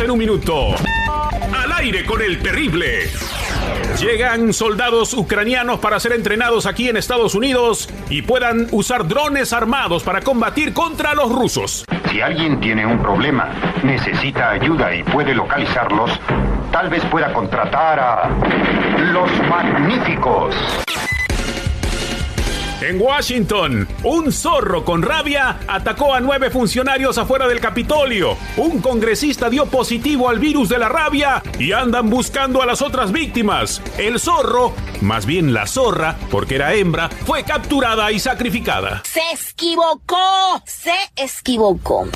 24 horas en un minuto. Al aire con el terrible. Llegan soldados ucranianos para ser entrenados aquí en Estados Unidos y puedan usar drones armados para combatir contra los rusos. Si alguien tiene un problema, necesita ayuda y puede localizarlos, tal vez pueda contratar a los magníficos. En Washington, un zorro con rabia atacó a nueve funcionarios afuera del Capitolio. Un congresista dio positivo al virus de la rabia y andan buscando a las otras víctimas. El zorro, más bien la zorra, porque era hembra, fue capturada y sacrificada. Se equivocó, se equivocó.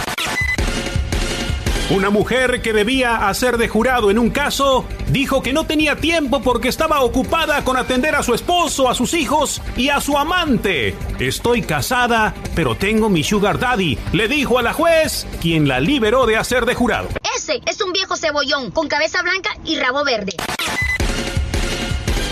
Una mujer que debía hacer de jurado en un caso dijo que no tenía tiempo porque estaba ocupada con atender a su esposo, a sus hijos y a su amante. Estoy casada, pero tengo mi sugar daddy, le dijo a la juez, quien la liberó de hacer de jurado. Ese es un viejo cebollón con cabeza blanca y rabo verde.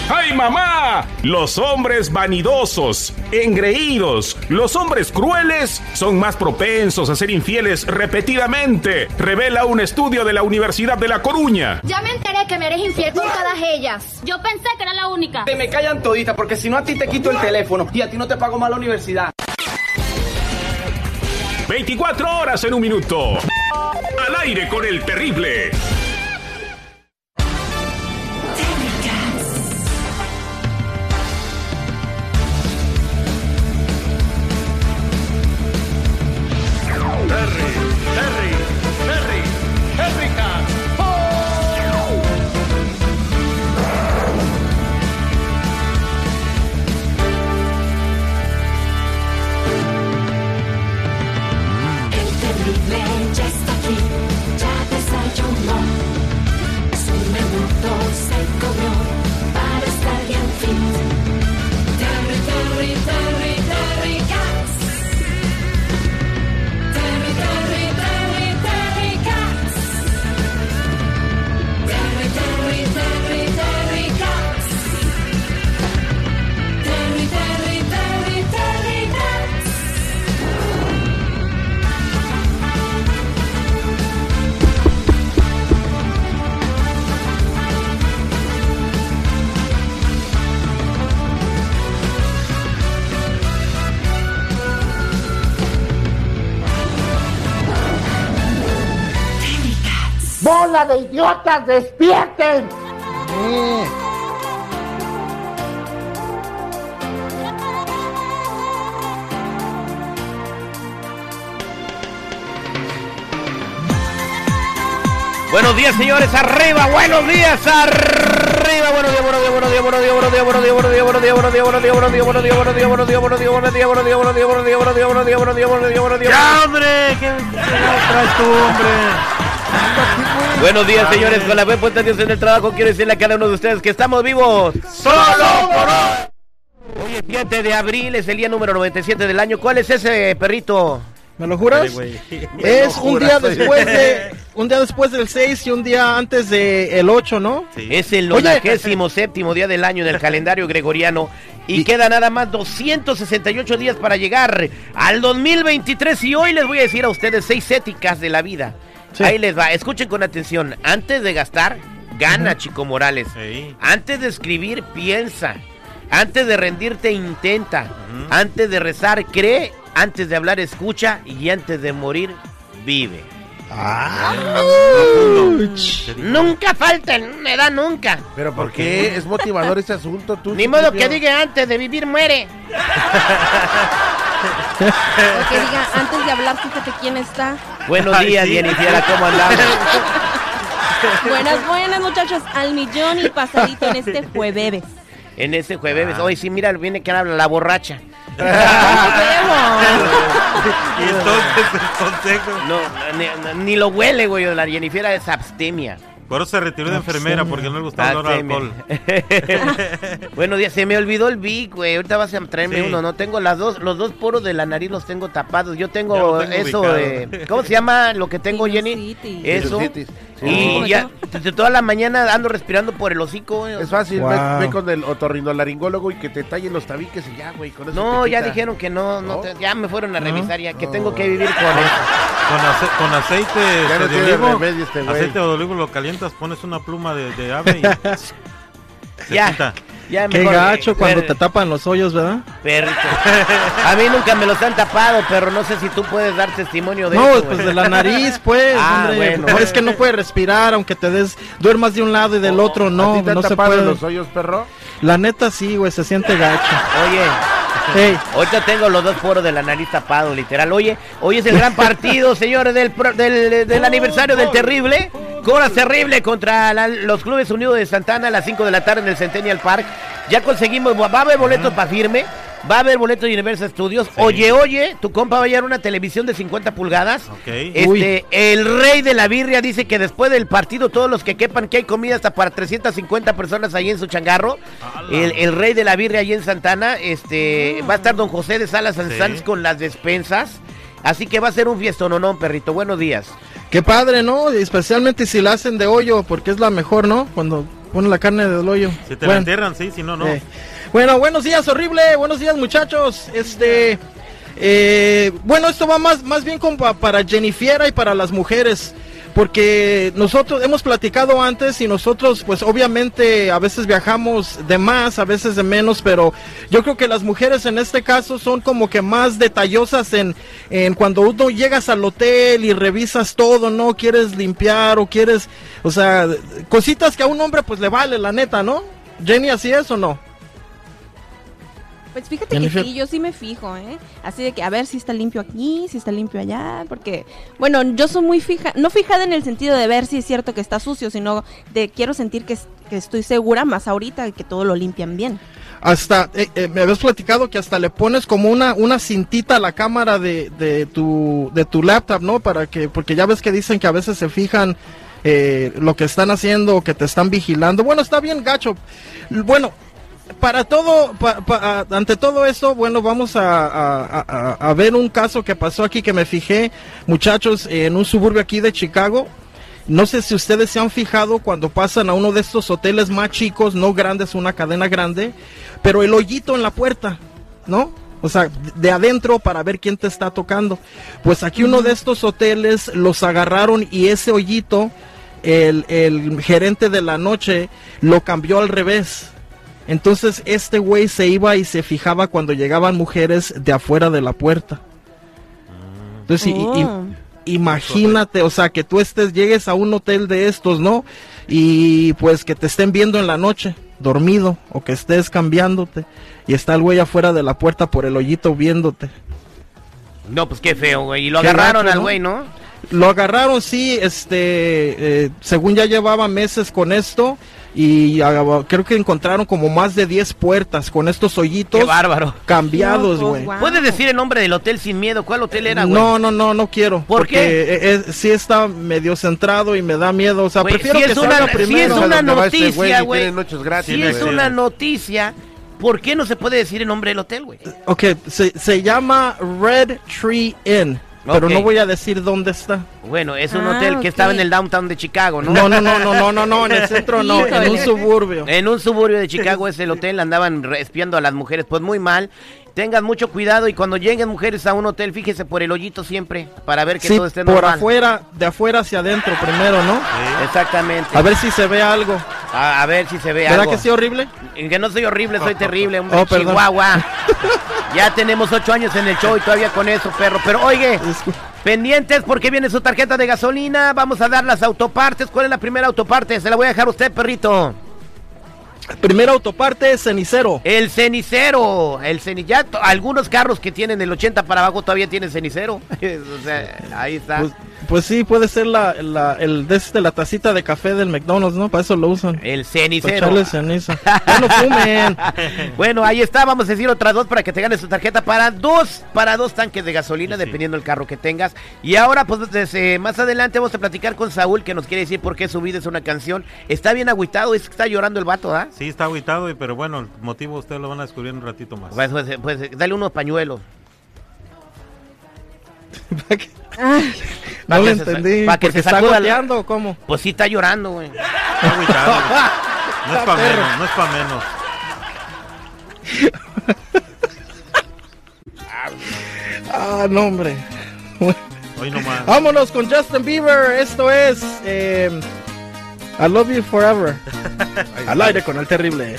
¡Ay, mamá! Los hombres vanidosos, engreídos, los hombres crueles son más propensos a ser infieles repetidamente, revela un estudio de la Universidad de La Coruña. Ya me enteré que me eres infiel con todas ellas. Yo pensé que era la única. Te me callan toditas porque si no a ti te quito el teléfono y a ti no te pago más la universidad. 24 horas en un minuto. Al aire con el terrible. ¡Bola de idiotas, despierten! Buenos días, señores, arriba, buenos días, arriba, buenos días, buenos días, buenos días, buenos días, buenos días, buenos días, buenos días, buenos días, buenos días, buenos días, buenos días, buenos días, buenos días, buenos días, buenos días, buenos días, buenos días, buenos días, buenos días, buenos. Buenos días, señores, con la fe puesta Dios en el trabajo, quiero decirle a cada uno de ustedes que estamos vivos. ¡Solo por hoy! Hoy es 7 de abril, es el día número 97 del año. ¿Cuál es ese perrito? ¿Me lo juras? Es un día después de un día después del 6 y un día antes del 8, ¿no? Es el Oye. 97 día del año en el calendario gregoriano y, queda nada más 268 días para llegar al 2023 y hoy les voy a decir a ustedes seis éticas de la vida. Ahí les va, escuchen con atención. Antes de gastar, gana, Chico Morales. Antes de escribir, piensa. Antes de rendirte, intenta. Antes de rezar, cree. Antes de hablar, escucha. Y antes de morir, vive. Nunca falta, me da nunca. ¿Pero por qué? ¿Es motivador ese asunto? Tú, Ni modo que diga antes de vivir muere. O que diga, antes de hablar, fíjate quién está. Buenos días, Jennifer, ¿cómo andamos? Buenas, buenas, muchachos. Al millón y pasadito en este jueves. En ese jueves, hoy sí, mira, viene que habla la borracha. Y entonces el consejo. No, ni, ni lo huele, güey, la Jennifer es abstemia. Por eso se retiró de enfermera porque no le gustaba el olor a alcohol. Buenos días, se me olvidó el Vic, güey. Ahorita vas a traerme Sí. uno. No tengo las dos, los dos poros de la nariz los tengo tapados. Yo Ya tengo, lo tengo eso, ubicado. eh, ¿cómo se llama lo que tengo, Jenny? Eso. Sinusitis. Sí. Y ya, desde toda la mañana ando respirando por el hocico, güey. Es fácil, Wow. ve, ve con el otorrinolaringólogo y que te tallen los tabiques y ya, güey. Con eso No, te ya quita. dijeron que no, no ¿No? te- ya me fueron a revisar ya, que tengo que vivir con eso. Con, ace- con aceite Ya no este, de olivo, remedio este güey. aceite de olivo lo calientas, pones una pluma de, de ave y se Ya. quita. Ya Qué mejor, gacho cuando per- te tapan los hoyos, ¿verdad? Perrito. A mí nunca me los han tapado, pero no sé si tú puedes dar testimonio de No, eso, pues güey. de la nariz, pues. Ah, hombre. bueno. No, es que no puede respirar, aunque te des, duermas de un lado y del otro, ¿A no, ti te han no se tapado puede. los hoyos, perro? La neta sí, güey, se siente gacho. Oye, Ey, ahorita tengo los dos poros de la nariz tapados, literal. Oye, hoy es el gran partido, señores, del, pro- del, del aniversario del Terrible. Coras Terrible contra la- los Clubes Unidos de Santana a las 5 de la tarde en el Centennial Park. Ya conseguimos, va a haber boletos para firme. Va a haber boletos de Universal Studios. Oye, oye, tu compa va a llevar una televisión de 50 pulgadas. Ok. Este, el rey de la birria dice que después del partido, todos los que quepan, que hay comida hasta para 350 personas ahí en su changarro. El, el rey de la birria ahí en Santana, este, va a estar don José de Salas Sí. Sanz con las despensas. Así que va a ser un fiestononón, perrito. Buenos días. qué padre, ¿no? Especialmente si la hacen de hoyo, porque es la mejor, ¿no? Cuando ponen la carne del hoyo. Si te la Bueno. entierran, sí, si no, no. Eh, Bueno, buenos días, horrible. Buenos días, muchachos. Este, eh, bueno, esto va más, más bien como pa- para Jennifiera y para las mujeres. Porque nosotros hemos platicado antes y nosotros, pues obviamente a veces viajamos de más, a veces de menos, pero yo creo que las mujeres en este caso son como que más detallosas en, en cuando uno llegas al hotel y revisas todo, ¿no? Quieres limpiar o quieres, o sea, cositas que a un hombre pues le vale, la neta, ¿no? Jenny, ¿así es o no? Pues fíjate que sí, yo sí me fijo, ¿eh? Así de que a ver si está limpio aquí, si está limpio allá, porque, bueno, yo soy muy fija, no fijada en el sentido de ver si es cierto que está sucio, sino de quiero sentir que, que estoy segura más ahorita que todo lo limpian bien. Hasta, eh, eh, me habías platicado que hasta le pones como una, una cintita a la cámara de, de tu, de tu laptop, ¿no? Para que, porque ya ves que dicen que a veces se fijan eh, lo que están haciendo o que te están vigilando. Bueno, está bien, gacho. Bueno, para todo, pa- pa- ante todo esto, bueno, vamos a, ver un caso que pasó aquí que me fijé, muchachos, en un suburbio aquí de Chicago. No sé si ustedes se han fijado cuando pasan a uno de estos hoteles más chicos, no grandes, una cadena grande, pero el hoyito en la puerta, ¿no? O sea, de adentro para ver quién te está tocando. Pues aquí uno de estos hoteles los agarraron y ese hoyito, el gerente de la noche lo cambió al revés. Entonces este güey se iba y se fijaba cuando llegaban mujeres de afuera de la puerta. Entonces, y- y- Oh. imagínate, o sea, que tú estés, llegues a un hotel de estos, ¿no? Y pues que te estén viendo en la noche, dormido, o que estés cambiándote, y está el güey afuera de la puerta por el hoyito viéndote. No, pues qué feo, güey. Y lo Qué agarraron al ¿no? güey, ¿no? Lo agarraron, sí, este, eh, según ya llevaba meses con esto, y ah, creo que encontraron como más de 10 puertas con estos hoyitos Qué bárbaro. cambiados, güey. ¿Puedes decir el nombre del hotel sin miedo? ¿Cuál hotel era, güey? No, no, no, no quiero. ¿Por porque qué? eh, eh, sí está medio centrado y me da miedo. O sea, Güey, prefiero si que es salga una, si primero. es a una este noticia, güey. gratis, Si es una noticia, ¿por qué no se puede decir el nombre del hotel, güey? Ok, se, se llama Red Tree Inn. Pero no voy a decir dónde está. Bueno, es un Ah, hotel que estaba en el downtown de Chicago, ¿no? No, no, no, no, no, no, no, en el centro no, en un suburbio. En un suburbio de Chicago es el hotel, andaban espiando a las mujeres, pues muy mal. Tengan mucho cuidado y cuando lleguen mujeres a un hotel, fíjese por el hoyito siempre, para ver que Sí, todo esté por normal. afuera, de afuera hacia adentro primero, ¿no? Exactamente. A ver si se ve algo. A, a ver si se ve ¿Verdad algo. que sí horrible? Que no soy horrible, soy terrible, hombre, Oh, perdón. Chihuahua. ya tenemos ocho años en el show y todavía con eso, perro. Pero oye, pendientes porque viene su tarjeta de gasolina. Vamos a dar las autopartes. ¿Cuál es la primera autoparte? Se la voy a dejar a usted, perrito. Primera autoparte, cenicero. El cenicero. El ceni ya to- algunos carros que tienen el 80 para abajo todavía tienen cenicero. o sea, ahí está. Pues, pues sí, puede ser la, la, el de este, la tacita de café del McDonald's, ¿no? Para eso lo usan. el Para cenicero. echarle ceniza. Ya no fumen. Bueno, ahí está, vamos a decir otras dos para que te ganes tu tarjeta para dos, para dos tanques de gasolina, dependiendo del carro que tengas. Y ahora, pues desde más adelante vamos a platicar con Saúl, que nos quiere decir por qué su vida es una canción. Está bien agüitado, es que está llorando el vato, ¿ah? Sí, está aguitado, y- pero bueno, el motivo ustedes lo van a descubrir en un ratito más. Pues, pues, pues, dale unos pañuelos. Ay, No lo entendí. pa' que ¿Porque se está goteando o cómo? Pues sí está llorando, güey. Está aguitado. No es para menos, no es para menos. Ah, no, hombre. Hoy nomás. Vámonos con Justin Bieber. Esto es eh, I Love You Forever. Al aire con el terrible.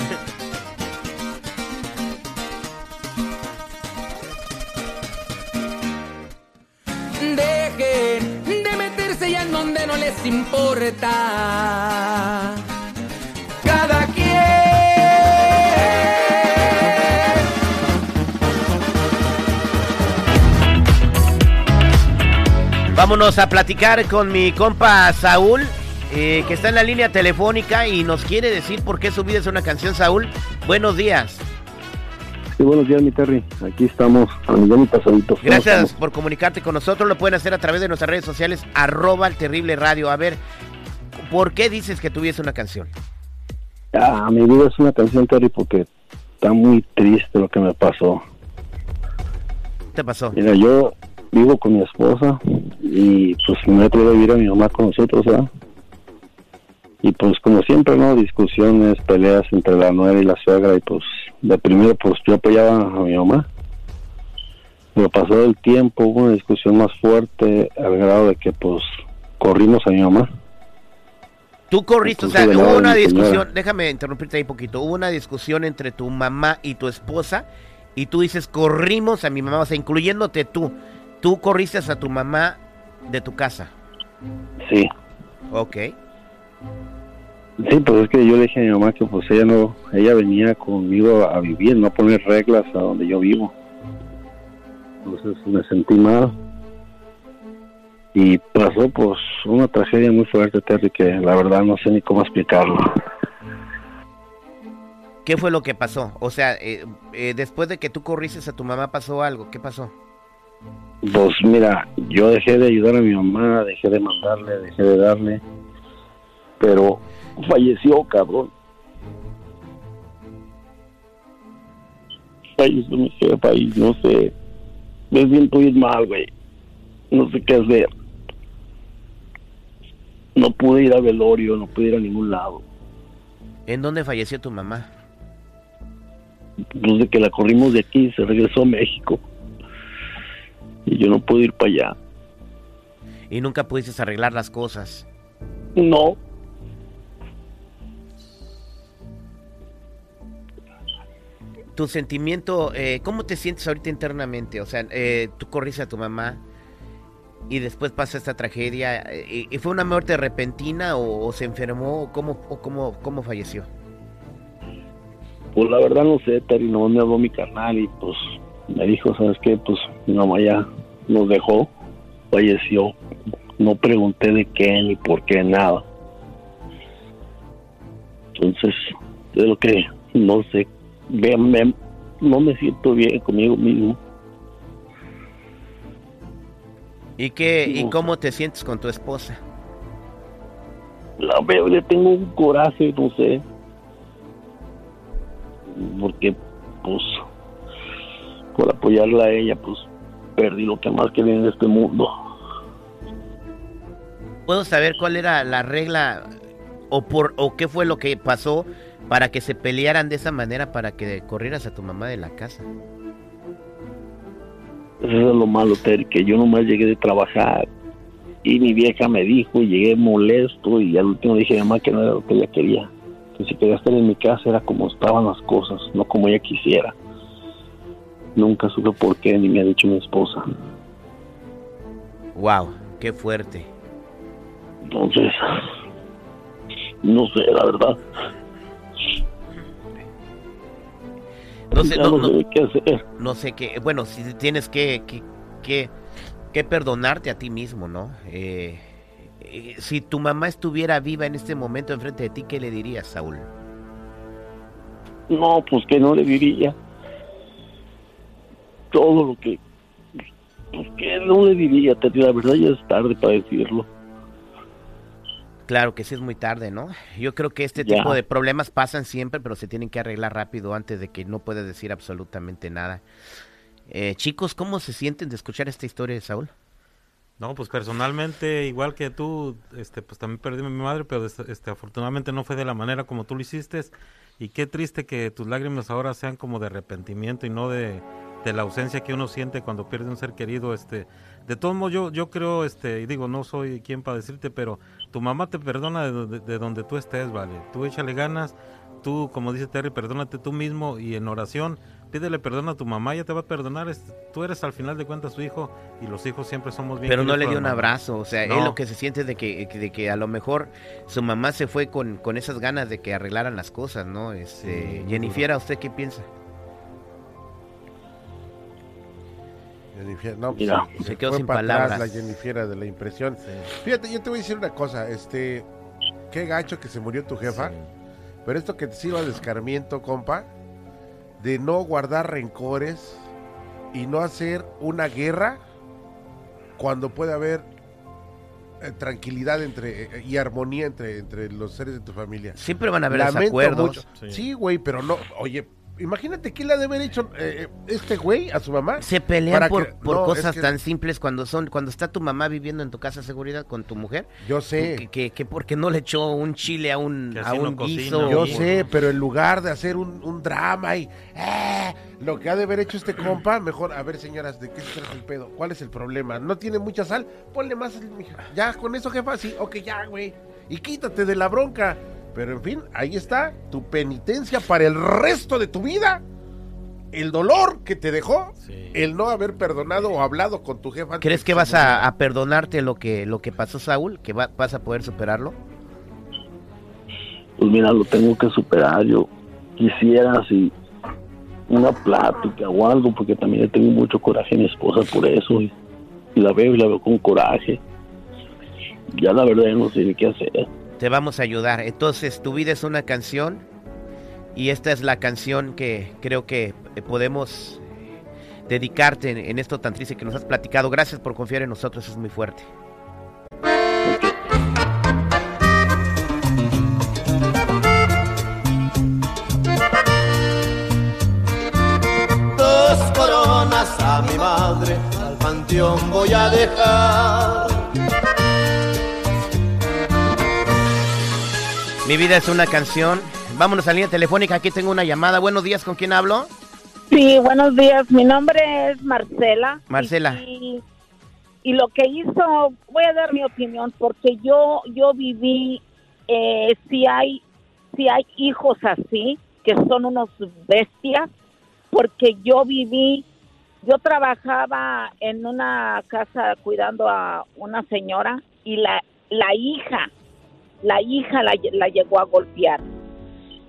Les importa. Cada quien. Vámonos a platicar con mi compa Saúl, eh, que está en la línea telefónica y nos quiere decir por qué su vida es una canción, Saúl. Buenos días. Sí, buenos días, mi Terry. Aquí estamos, a millón y pasaditos. ¿Cómo Gracias estamos? por comunicarte con nosotros. Lo pueden hacer a través de nuestras redes sociales, arroba el terrible radio. A ver, ¿por qué dices que tuviese una canción? Ah, mi vida es una canción, Terry, porque está muy triste lo que me pasó. ¿Qué te pasó? Mira, yo vivo con mi esposa y pues me he traído a vivir a mi mamá con nosotros, ¿verdad? Y pues como siempre, ¿no? Discusiones, peleas entre la nuera y la suegra y pues de primero pues yo apoyaba a mi mamá. Pero pasó el tiempo, hubo una discusión más fuerte al grado de que pues corrimos a mi mamá. Tú corriste, o sea, hubo una señora. discusión, déjame interrumpirte ahí poquito, hubo una discusión entre tu mamá y tu esposa y tú dices, corrimos a mi mamá, o sea, incluyéndote tú, tú corriste a tu mamá de tu casa. Sí. Ok. Sí, pues es que yo le dije a mi mamá que pues ella no, ella venía conmigo a vivir, no a poner reglas a donde yo vivo. Entonces me sentí mal. Y pasó pues una tragedia muy fuerte, Terry, que la verdad no sé ni cómo explicarlo. ¿Qué fue lo que pasó? O sea, eh, eh, después de que tú corriste a tu mamá, ¿pasó algo? ¿Qué pasó? Pues mira, yo dejé de ayudar a mi mamá, dejé de mandarle, dejé de darle, pero falleció, cabrón. Falleció mi jefa y no sé, me siento bien mal, güey. No sé qué hacer. No pude ir a velorio, no pude ir a ningún lado. ¿En dónde falleció tu mamá? Desde que la corrimos de aquí, se regresó a México. Y yo no pude ir para allá. Y nunca pudiste arreglar las cosas. No. Tu sentimiento, eh, ¿cómo te sientes ahorita internamente? O sea, eh, tú corriste a tu mamá y después pasa esta tragedia. eh, ¿Y fue una muerte repentina o, se enfermó? ¿O cómo, o cómo, cómo falleció? Pues la verdad no sé, Terry, no me habló mi carnal y pues me dijo, ¿sabes qué? Pues mi mamá ya nos dejó, falleció. No pregunté de qué ni por qué, nada. Entonces, es lo que no sé, me- me- no me siento bien conmigo mismo. ¿Y qué, y cómo te sientes con tu esposa? La veo, le tengo un coraje, no sé. Porque, pues, por apoyarla a ella, pues, perdí lo que más quería en este mundo. ¿Puedo saber cuál era la regla o por o qué fue lo que pasó para que se pelearan de esa manera para que corrieras a tu mamá de la casa? Eso es lo malo, Terry, que yo nomás llegué de trabajar y mi vieja me dijo y llegué molesto y al último dije a mamá que no era lo que ella quería. Que si quería estar en mi casa era como estaban las cosas, no como ella quisiera. Nunca supe por qué ni me ha dicho mi esposa. Wow, qué fuerte. Entonces, no sé, la verdad. No sé, no, no no- sé qué hacer. no sé qué, bueno, si tienes que, que, que, que perdonarte a ti mismo, ¿no? Eh, eh, si tu mamá estuviera viva en este momento enfrente de ti, ¿qué le dirías, Saúl? No, pues que no le diría todo lo que... Pues que no le diría, la verdad ya es tarde para decirlo. Claro que sí es muy tarde, ¿no? Yo creo que este Ya. tipo de problemas pasan siempre, pero se tienen que arreglar rápido antes de que no pueda decir absolutamente nada. Eh, chicos, ¿cómo se sienten de escuchar esta historia de Saúl? No, pues personalmente, igual que tú, este, pues también perdí a mi madre, pero este, este, afortunadamente no fue de la manera como tú lo hiciste. Y qué triste que tus lágrimas ahora sean como de arrepentimiento y no de, de la ausencia que uno siente cuando pierde un ser querido, este, de todos modos yo, yo creo, este, y digo, no soy quien para decirte, pero tu mamá te perdona de, donde- de donde tú estés, vale, tú échale ganas, tú, como dice Terry, perdónate tú mismo y en oración, pídele perdón a tu mamá, ella te va a perdonar, tú eres al final de cuentas su hijo y los hijos siempre somos bien Pero no le dio un abrazo, o sea, No. él lo que se siente es de que, de que a lo mejor su mamá se fue con, con esas ganas de que arreglaran las cosas, ¿no? Este, Sí, Jennifer, ¿a usted qué piensa? Jennifer, no, pues, Mira, se, se quedó fue sin para atrás palabras. la Jennifer de la impresión. Fíjate, yo te voy a decir una cosa, este, qué gacho que se murió tu jefa, pero esto que te sirva de escarmiento, compa, de no guardar rencores y no hacer una guerra cuando puede haber eh, tranquilidad entre eh, y armonía entre, entre los seres de tu familia. Siempre van a haber Lamento desacuerdos. mucho. Sí. Sí, güey, pero no, oye, imagínate qué le ha de haber hecho eh, este güey a su mamá. Se pelean Para por, que- por no, es cosas que- tan simples cuando son cuando está tu mamá viviendo en tu casa de seguridad con tu mujer. Yo sé. Que, que, que porque no le echó un chile a un, a un guiso. Yo sé, pero en lugar de hacer un, un drama y eh, lo que ha de haber hecho este compa, mejor, a ver señoras, ¿de qué se trata el pedo? ¿Cuál es el problema? ¿No tiene mucha sal? Ponle más, ya con eso jefa, sí, ok, ya, güey. Y quítate de la bronca. Pero en fin, ahí está tu penitencia para el resto de tu vida. El dolor que te dejó, el no haber perdonado o hablado con tu jefa. ¿Crees que vas a, a perdonarte lo que lo que pasó Saúl? ¿Que va- vas a poder superarlo? Pues mira, lo tengo que superar. Yo quisiera si una plática o algo, porque también le tengo mucho coraje a mi esposa por eso. Y, y la veo y la veo con coraje. Ya la verdad ya no sé ni qué hacer. Te vamos a ayudar. Entonces, tu vida es una canción y esta es la canción que creo que eh, podemos dedicarte en, en esto tan triste que nos has platicado. Gracias por confiar en nosotros, es muy fuerte. Dos coronas a mi madre, al panteón voy a dejar. Mi vida es una canción. Vámonos a línea telefónica. Aquí tengo una llamada. Buenos días, ¿con quién hablo? Sí, buenos días. Mi nombre es Marcela. Marcela. Y, y lo que hizo, voy a dar mi opinión, porque yo yo viví, eh, si hay si hay hijos así, que son unos bestias, porque yo viví, yo trabajaba en una casa cuidando a una señora y la, la hija, la hija la, la llegó a golpear.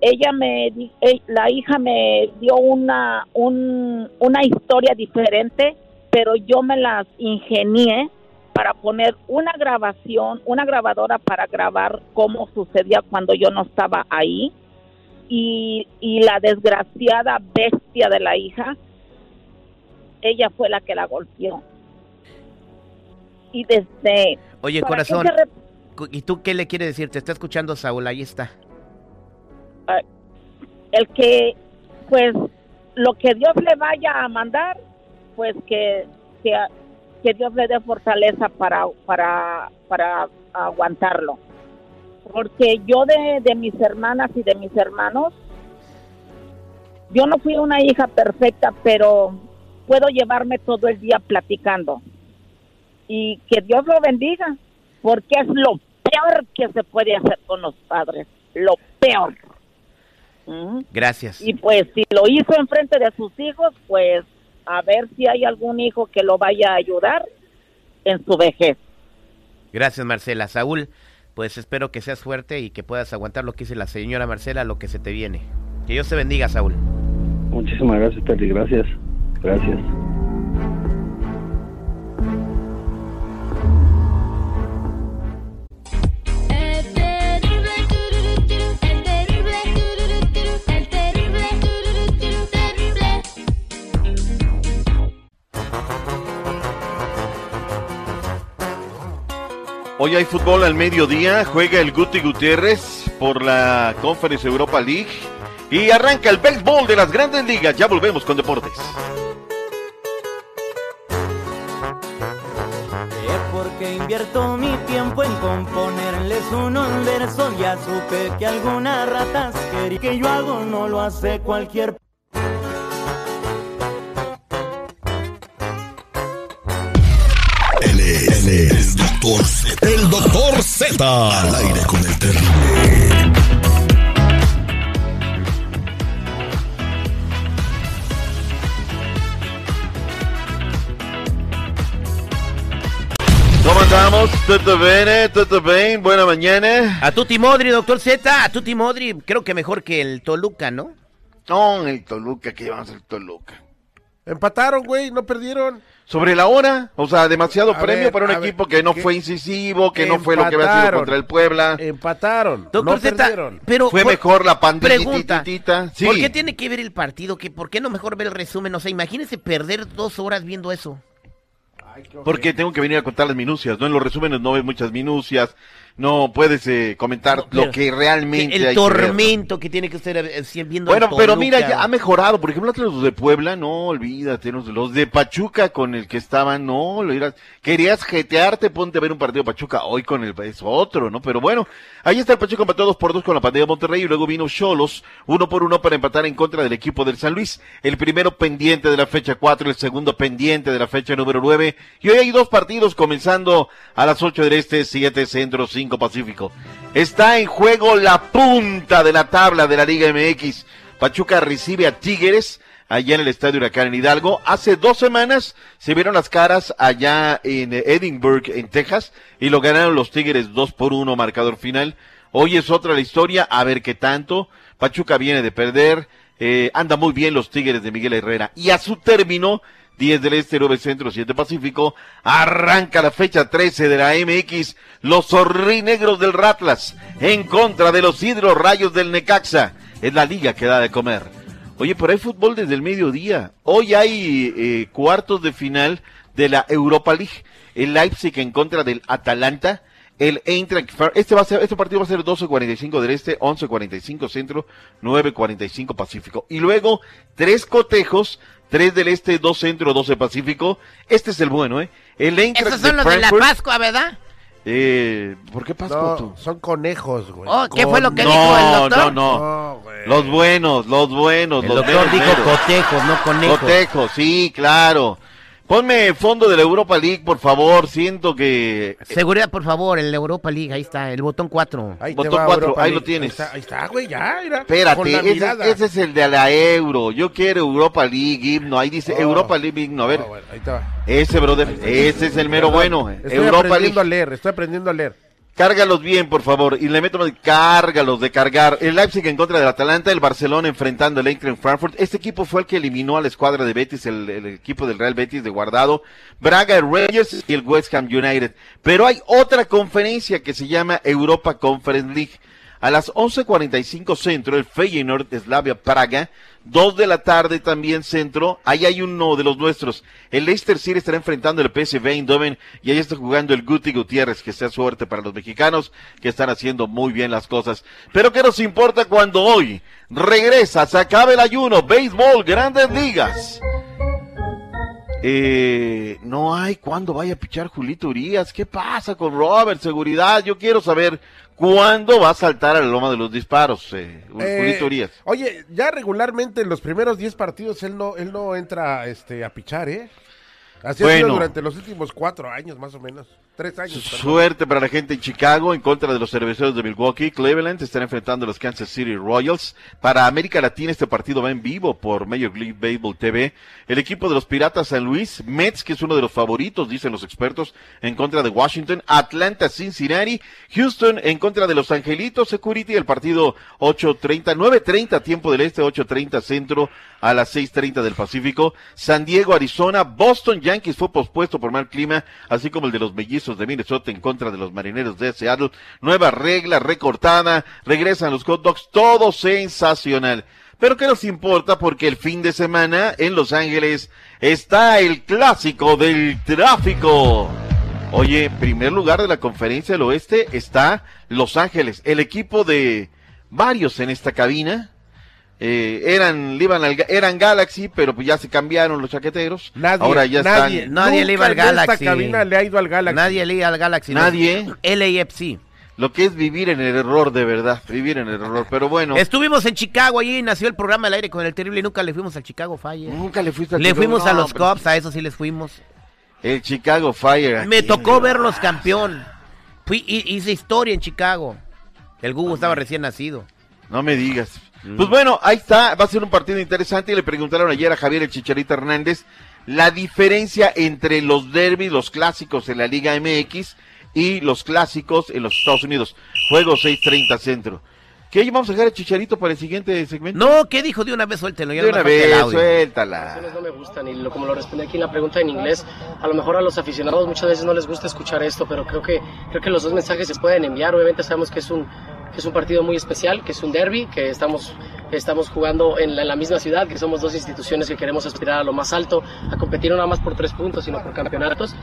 Ella me di- eh, la hija me dio una un- una historia diferente pero yo me las ingenié para poner una grabación una grabadora para grabar cómo sucedía cuando yo no estaba ahí. Y, y la desgraciada bestia de la hija ella fue la que la golpeó. Y desde Oye, ¿para qué corazón. ¿Y tú qué le quieres decir? Te está escuchando Saúl, ahí está. Ah, el que pues lo que Dios le vaya a mandar pues que que, que Dios le dé fortaleza para para para aguantarlo porque yo de, de mis hermanas y de mis hermanos yo no fui una hija perfecta pero puedo llevarme todo el día platicando y que Dios lo bendiga porque es lo peor que se puede hacer con los padres lo peor Gracias. y pues si lo hizo enfrente de sus hijos, pues a ver si hay algún hijo que lo vaya a ayudar en su vejez. Gracias, Marcela. Saúl, pues espero que seas fuerte y que puedas aguantar lo que dice la señora Marcela, lo que se te viene. Que Dios te bendiga, Saúl. Muchísimas gracias, Terry. Gracias. Gracias. Hoy hay fútbol al mediodía, juega el Guti Gutiérrez por la Conference Europa League y arranca el béisbol de las grandes ligas. Ya volvemos con deportes. porque invierto mi tiempo en componerles unos versos. Ya supe que algunas ratas quería que yo hago, no lo hace cualquier. Él es, él es doctor el Doctor Z. Al aire con el terrible. ¿Cómo andamos? ¿Todo bien? ¿Todo bien? Buena mañana. A Tuti Modri, doctor Z, a Tuti Modri, creo que mejor que el Toluca, ¿no? No, el Toluca, que llevamos el Toluca. Empataron, güey, no perdieron. Sobre la hora, o sea, demasiado A premio ver, para un ver, equipo que no fue incisivo, que no fue lo que había sido contra el Puebla. Empataron. Doctor no Z, perdieron. pero Fue por- mejor la. Sí. ¿por qué tiene que ver el partido? ¿Que ¿Por qué no mejor ver el resumen? O sea, imagínese perder dos horas viendo eso. Porque tengo que venir a contar las minucias, ¿no? En los resúmenes no ves muchas minucias, no puedes eh, comentar Pero lo que realmente El hay que tormento que tiene que estar eh, viendo Bueno, pero mira, ya ha mejorado. Por ejemplo, los de Puebla, no, olvídate. Los, los de Pachuca con el que estaban, no, lo irás. Querías jetearte, ponte a ver un partido de Pachuca. Hoy con el es otro, ¿no? Pero bueno, ahí está el Pachuca empató dos por dos con la pandemia de Monterrey y luego vino Cholos, uno por uno para empatar en contra del equipo del San Luis. El primero pendiente de la fecha cuatro, el segundo pendiente de la fecha número nueve. Y hoy hay dos partidos comenzando a las ocho del este, siete centro, cinco pacífico. Está en juego la punta de la tabla de la Liga MX. Pachuca recibe a Tigres allá en el Estadio Huracán en Hidalgo. Hace dos semanas se vieron las caras allá en Edinburgh, en Texas, y lo ganaron los Tigres 2 por 1, marcador final. Hoy es otra la historia, a ver qué tanto. Pachuca viene de perder, eh, anda muy bien los Tigres de Miguel Herrera. Y a su término, 10 del Este, 9 Centro, 7 Pacífico, arranca la fecha 13 de la MX, los zorrinegros del Ratlas, en contra de los Hidro Rayos del Necaxa. Es la liga que da de comer. Oye, pero hay fútbol desde el mediodía. Hoy hay eh, cuartos de final de la Europa League. El Leipzig en contra del Atalanta. El Eintracht este va a ser, este partido va a ser 12.45 del este, 11.45 centro, 9.45 pacífico. Y luego, tres cotejos, tres del este, dos centro, 12 pacífico. Este es el bueno, ¿eh? El Eintracht Esos son los de la Pascua, ¿verdad? Eh, ¿por qué Pascua tú? No, son conejos, güey. Oh, ¿qué fue lo que no, dijo el doctor? No, no, Los buenos, los buenos, El los doctor meros, dijo meros. cotejos, no conejos. Cotejos, sí, claro. Ponme fondo de la Europa League, por favor. Siento que. Seguridad, por favor, el Europa League, ahí está, el botón 4. Ahí te Botón va, cuatro, Europa ahí lo tienes. Ahí está, está, güey, ya, mira. Espérate, Con la ese, ese es el de la Euro. Yo quiero Europa League, himno. Ahí dice Oh. Europa League, himno. A ver, Ah, bueno, ahí va. ese, brother, ese es el mero bueno. Estoy Europa League. aprendiendo a leer, estoy aprendiendo a leer. Cárgalos bien, por favor. Y le meto más. Cárgalos de cargar. El Leipzig en contra del Atalanta, el Barcelona enfrentando al Eintracht Frankfurt. Este equipo fue el que eliminó a la escuadra de Betis, el, el equipo del Real Betis de Guardado. Braga Rangers y el West Ham United. Pero hay otra conferencia que se llama Europa Conference League. A las 11.45 centro, el Feyenoord Slavia Praga. Dos de la tarde también centro. Ahí hay uno de los nuestros. El Leicester City estará enfrentando el PSV Eindhoven y ahí está jugando el Guti Gutiérrez. Que sea suerte para los mexicanos que están haciendo muy bien las cosas. Pero ¿qué nos importa cuando hoy regresa, se acaba el ayuno, béisbol, grandes ligas? Eh, no hay cuándo vaya a pichar Julito Urias. ¿Qué pasa con Robert? Seguridad. Yo quiero saber cuándo va a saltar a la loma de los disparos, eh, Eh. Oye, ya regularmente en los primeros 10 partidos él no, él no entra este, a pichar, ¿eh? Así ha sido Bueno. durante los últimos cuatro años, más o menos. Suerte para la gente en Chicago en contra de los cerveceros de Milwaukee. Cleveland están enfrentando a los Kansas City Royals. Para América Latina este partido va en vivo por Major League Baseball TV. El equipo de los Piratas San Luis, Mets, que es uno de los favoritos, dicen los expertos, en contra de Washington. Atlanta Cincinnati, Houston en contra de los Angelitos Security. El partido 8.30, 9.30 tiempo del este, 8.30 centro a las 6.30 del Pacífico. San Diego, Arizona, Boston Yankees fue pospuesto por mal clima, así como el de los mellizos de Minnesota en contra de los marineros de Seattle. Nueva regla recortada, regresan los hot dogs, todo sensacional. Pero ¿qué nos importa? Porque el fin de semana en Los Ángeles está el clásico del tráfico. Oye, primer lugar de la conferencia del oeste está Los Ángeles, el equipo de varios en esta cabina. Eh, eran, le iban al eran Galaxy, pero pues ya se cambiaron los chaqueteros. Nadie, Ahora ya nadie, están. Nadie le iba al en esta Galaxy. cabina le ha ido al Galaxy. Nadie le iba al Galaxy. no. Nadie. LAFC. Lo que es vivir en el error de verdad, vivir en el error. Pero bueno, Estuvimos en Chicago, allí nació el programa al aire con el terrible y nunca le fuimos al Chicago Fire. nunca le fuiste al Le Chicago, fuimos a no, los pero- Cubs, a eso sí les fuimos. El Chicago Fire. Me tocó ¿no? verlos campeón. Fui, hi- hice historia en Chicago. El Google estaba recién nacido. No me digas. Pues bueno, ahí está, va a ser un partido interesante y le preguntaron ayer a Javier el Chicharito Hernández la diferencia entre los derbis, los clásicos en la Liga MX y los clásicos en los Estados Unidos. Juego 6:30 centro. ¿Qué vamos a dejar el Chicharito para el siguiente segmento? No, ¿qué dijo? De una vez suéltelo. ya De una vez, audio. suéltala. no me gustan y lo, como lo respondí aquí en la pregunta en inglés, a lo mejor a los aficionados muchas veces no les gusta escuchar esto, pero creo que creo que los dos mensajes se pueden enviar. Obviamente sabemos que es un que es un partido muy especial, que es un derby, que estamos estamos jugando en la, en la misma ciudad, que somos dos instituciones que queremos aspirar a lo más alto, a competir no nada más por tres puntos, sino por campeonatos.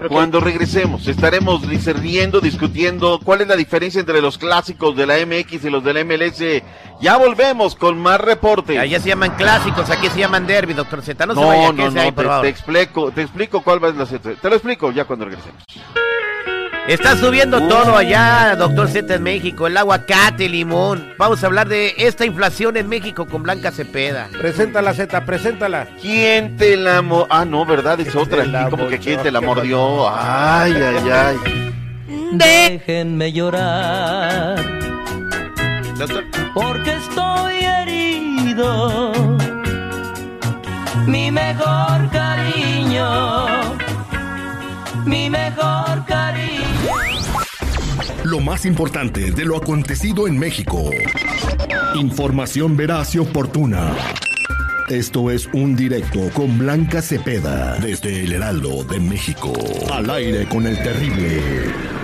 Que- Cuando regresemos, estaremos discerniendo, discutiendo cuál es la diferencia entre los clásicos de la MX y los de la MLS. Ya volvemos con más reportes. Allá se llaman clásicos, aquí se llaman derby, doctor Z. No, se No, vaya, no, quédese no, ahí, te, te explico, te explico cuál va a ser la Te lo explico ya cuando regresemos. Está subiendo Uh. todo allá, doctor Z en México, el aguacate, el limón. Vamos a hablar de esta inflación en México con Blanca Cepeda. Preséntala, Z, preséntala. ¿Quién te la mo- Ah, no, ¿verdad? Es otra. aquí, como que quién te la ¿Qué mordió. Ay, ay, ay. Déjenme llorar. Porque estoy herido. Mi mejor cariño. Mi mejor cariño. Lo más importante de lo acontecido en México. Información veraz y oportuna. Esto es un directo con Blanca Cepeda desde el Heraldo de México. Al aire con el terrible.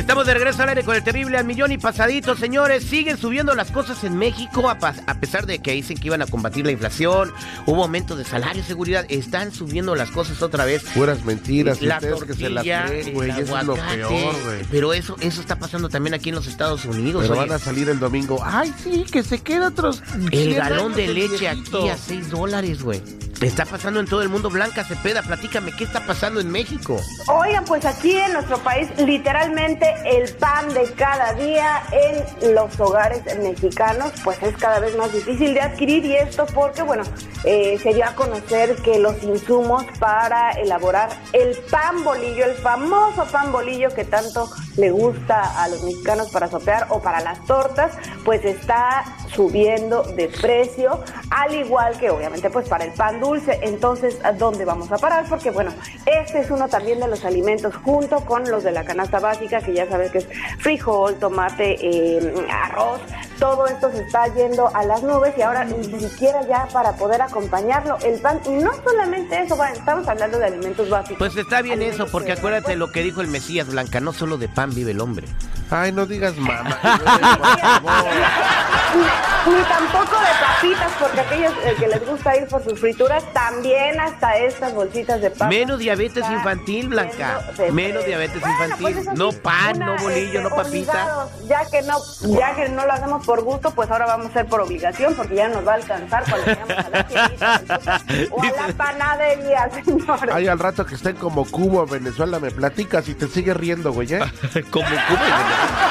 Estamos de regreso al aire con el terrible al millón y pasadito, señores. Siguen subiendo las cosas en México a, pesar de que dicen que iban a combatir la inflación. Hubo aumento de salario, seguridad. Están subiendo las cosas otra vez. Puras mentiras, La ustedes que se la tortilla, creen, güey. Eso es lo peor, güey. Pero eso, eso está pasando también aquí en los Estados Unidos. Pero oye. van a salir el domingo. Ay, sí, que se queda otros. El 100 galón de leche viejito. aquí a 6 dólares, güey. Está pasando en todo el mundo. Blanca Cepeda, platícame, ¿qué está pasando en México? Oigan, pues aquí en nuestro país, literalmente el pan de cada día en los hogares mexicanos, pues es cada vez más difícil de adquirir y esto porque, bueno, eh, se dio a conocer que los insumos para elaborar el pan bolillo, el famoso pan bolillo que tanto le gusta a los mexicanos para sopear o para las tortas, pues está subiendo de precio, al igual que obviamente pues para el pan dulce. Entonces, ¿a dónde vamos a parar? Porque bueno, este es uno también de los alimentos junto con los de la canasta básica, que ya sabes que es frijol, tomate, eh, arroz. Todo esto se está yendo a las nubes y ahora ni siquiera ya para poder acompañarlo el pan. Y no solamente eso, bueno, estamos hablando de alimentos básicos. Pues está bien eso, porque acuérdate lo que dijo el Mesías Blanca, no solo de pan vive el hombre. Ay, no digas mamá. Ni, tampoco de papitas, porque aquellos eh, que les gusta ir por sus frituras, también hasta estas bolsitas de papas. Menos diabetes infantil, Blanca. Menos diabetes Bueno, infantil. pues sí, no pan, una, no bolillo, este, no papita. Ya que no, ya que no lo hacemos por gusto, pues ahora vamos a hacer por obligación, porque ya nos va a alcanzar cuando vayamos a la tiendita o a la panadería, señores. Ay, al rato que estén como Cuba, Venezuela, me platicas y te sigue riendo, güey, ¿eh? como Cuba Oh, calla,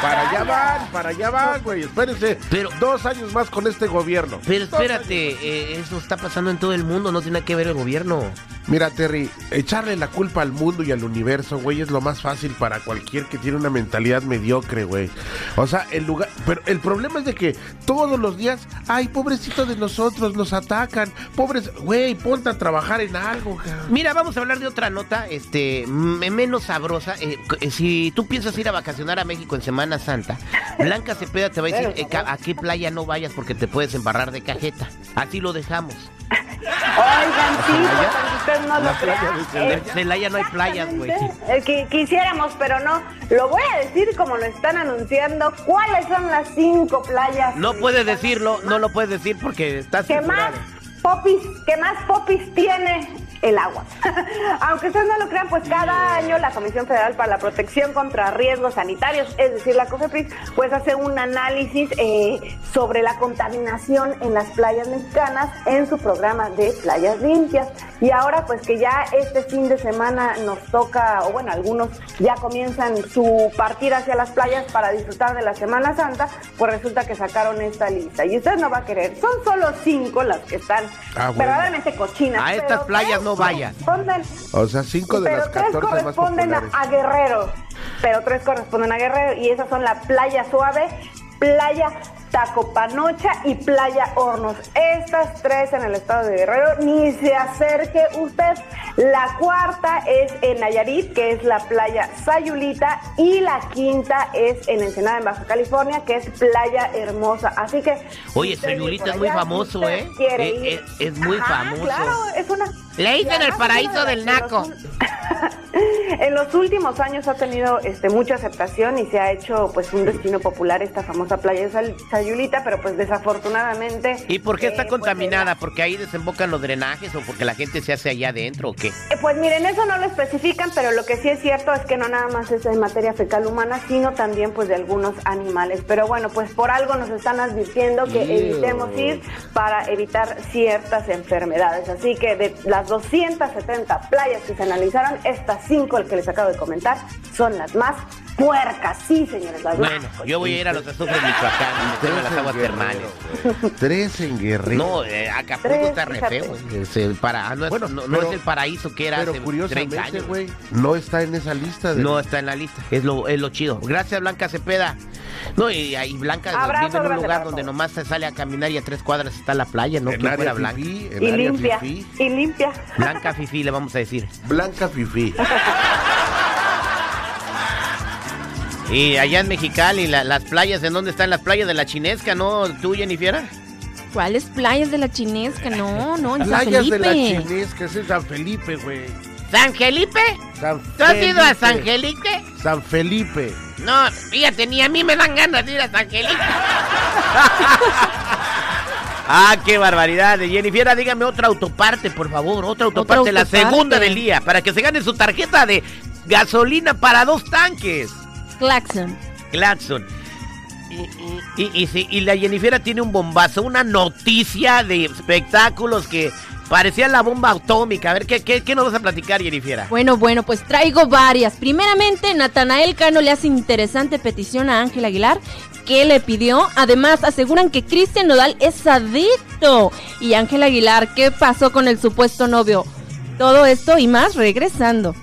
Para allá van, para allá van, güey. Espérense. Pero- dos años más con este gobierno. Pero Dos espérate, eh, eso está pasando en todo el mundo, no tiene que ver el gobierno. Mira, Terry, echarle la culpa al mundo y al universo, güey, es lo más fácil para cualquier que tiene una mentalidad mediocre, güey. O sea, el lugar. Pero el problema es de que todos los días, ay, pobrecito de nosotros, nos atacan. Pobres. Güey, ponte a trabajar en algo, cabrón. Mira, vamos a hablar de otra nota, este, menos sabrosa. Eh, c- si tú piensas ir a vacacionar a México en Semana Santa, Blanca Cepeda te va a decir eh, a qué playa no vayas porque te puedes embarrar de cajeta. Así lo dejamos. Oigan, sí, pues, no lo crea. En Celaya no hay playas, güey. Eh, quisiéramos, pero no. Lo voy a decir como lo están anunciando. ¿Cuáles son las cinco playas No puedes decirlo, no lo puedes decir porque estás que más popis, que más popis tiene el agua? Aunque ustedes no lo crean, pues cada año la Comisión Federal para la Protección contra Riesgos Sanitarios, es decir, la COFEPRIS, pues hace un análisis eh, sobre la contaminación en las playas mexicanas en su programa de playas limpias. Y ahora pues que ya este fin de semana nos toca, o bueno, algunos ya comienzan su partir hacia las playas para disfrutar de la Semana Santa, pues resulta que sacaron esta lista. Y usted no va a querer, son solo cinco las que están Ah, bueno. verdaderamente cochinas. A estas playas tres no corresponden- O sea, cinco de pero las tres 14 más corresponden a, a Guerrero, pero tres corresponden a Guerrero y esas son la Playa Suave, Playa Tacopanocha y Playa Hornos. Estas tres en el estado de Guerrero, ni se acerque usted. La cuarta es en Nayarit, que es la Playa Sayulita, y la quinta es en Ensenada, en Baja California, que es Playa Hermosa. Así que... Oye, Sayulita es muy famoso, ¿eh? quiere Eh, eh, es muy Ajá, famoso. Claro, es una... Le dicen y el paraíso del naco. En los últimos años ha tenido este, mucha aceptación y se ha hecho pues un destino popular esta famosa playa de Sayulita, pero pues desafortunadamente... ¿Y por qué está eh, pues, contaminada? ¿Porque ahí desembocan los drenajes o porque la gente se hace allá adentro o qué? Eh, Pues miren, eso no lo especifican, pero lo que sí es cierto es que no nada más es de materia fecal humana, sino también pues de algunos animales. Pero bueno, pues por algo nos están advirtiendo que evitemos ir para evitar ciertas enfermedades. Así que de las 270 playas que se analizaron, estas cinco, que les acabo de comentar, son las más puercas. Sí, señores, las Bueno, yo voy a ir a los azufres Michoacán y a las aguas termales. Tres en Guerrero. No, eh, Acapulco Tres, está re fíjate. feo. eh, es el para- no, es, Bueno, no- no pero- es el paraíso que era Pero hace 30 curiosamente, años. güey, no está en esa lista. De No está en la lista. Es lo, es lo chido. Gracias, Blanca Cepeda. No, y ahí Blanca Abrazo, vive en un lugar donde nomás se sale a caminar y a tres cuadras está la playa, ¿no? En Que área fuera Blanca. fifí, en Y área limpia, fifí. y limpia. Blanca Fifi, le vamos a decir. Blanca Fifi. Y allá en Mexicali, la- las playas, ¿en dónde están las playas de la chinesca, no? ¿Tú, Jennifer? ¿Cuáles playas de la chinesca? No, no, en San Playas de la Felipe. Chinesca, es en San Felipe, güey. ¿San Felipe? San ¿Tú has ido a Felipe. San Felipe? San Felipe. No, fíjate, ni a mí me dan ganas de ir a San Felipe. ah, qué barbaridad. Jennifer, dígame otra autoparte, por favor. Otra autoparte, la autoparte. segunda del día, para que se gane su tarjeta de gasolina para dos tanques. Claxon. Claxon. Y, y, y, sí, y la Jennifer tiene un bombazo, una noticia de espectáculos que parecía la bomba atómica. A ver, ¿qué, qué, qué nos vas a platicar, Jennifer? Bueno, bueno, pues traigo varias. Primeramente, Natanael Cano le hace interesante petición a Ángel Aguilar. ¿Qué le pidió? Además, aseguran que Cristian Nodal es adicto. Y Ángel Aguilar, ¿qué pasó con el supuesto novio? Todo esto y más regresando.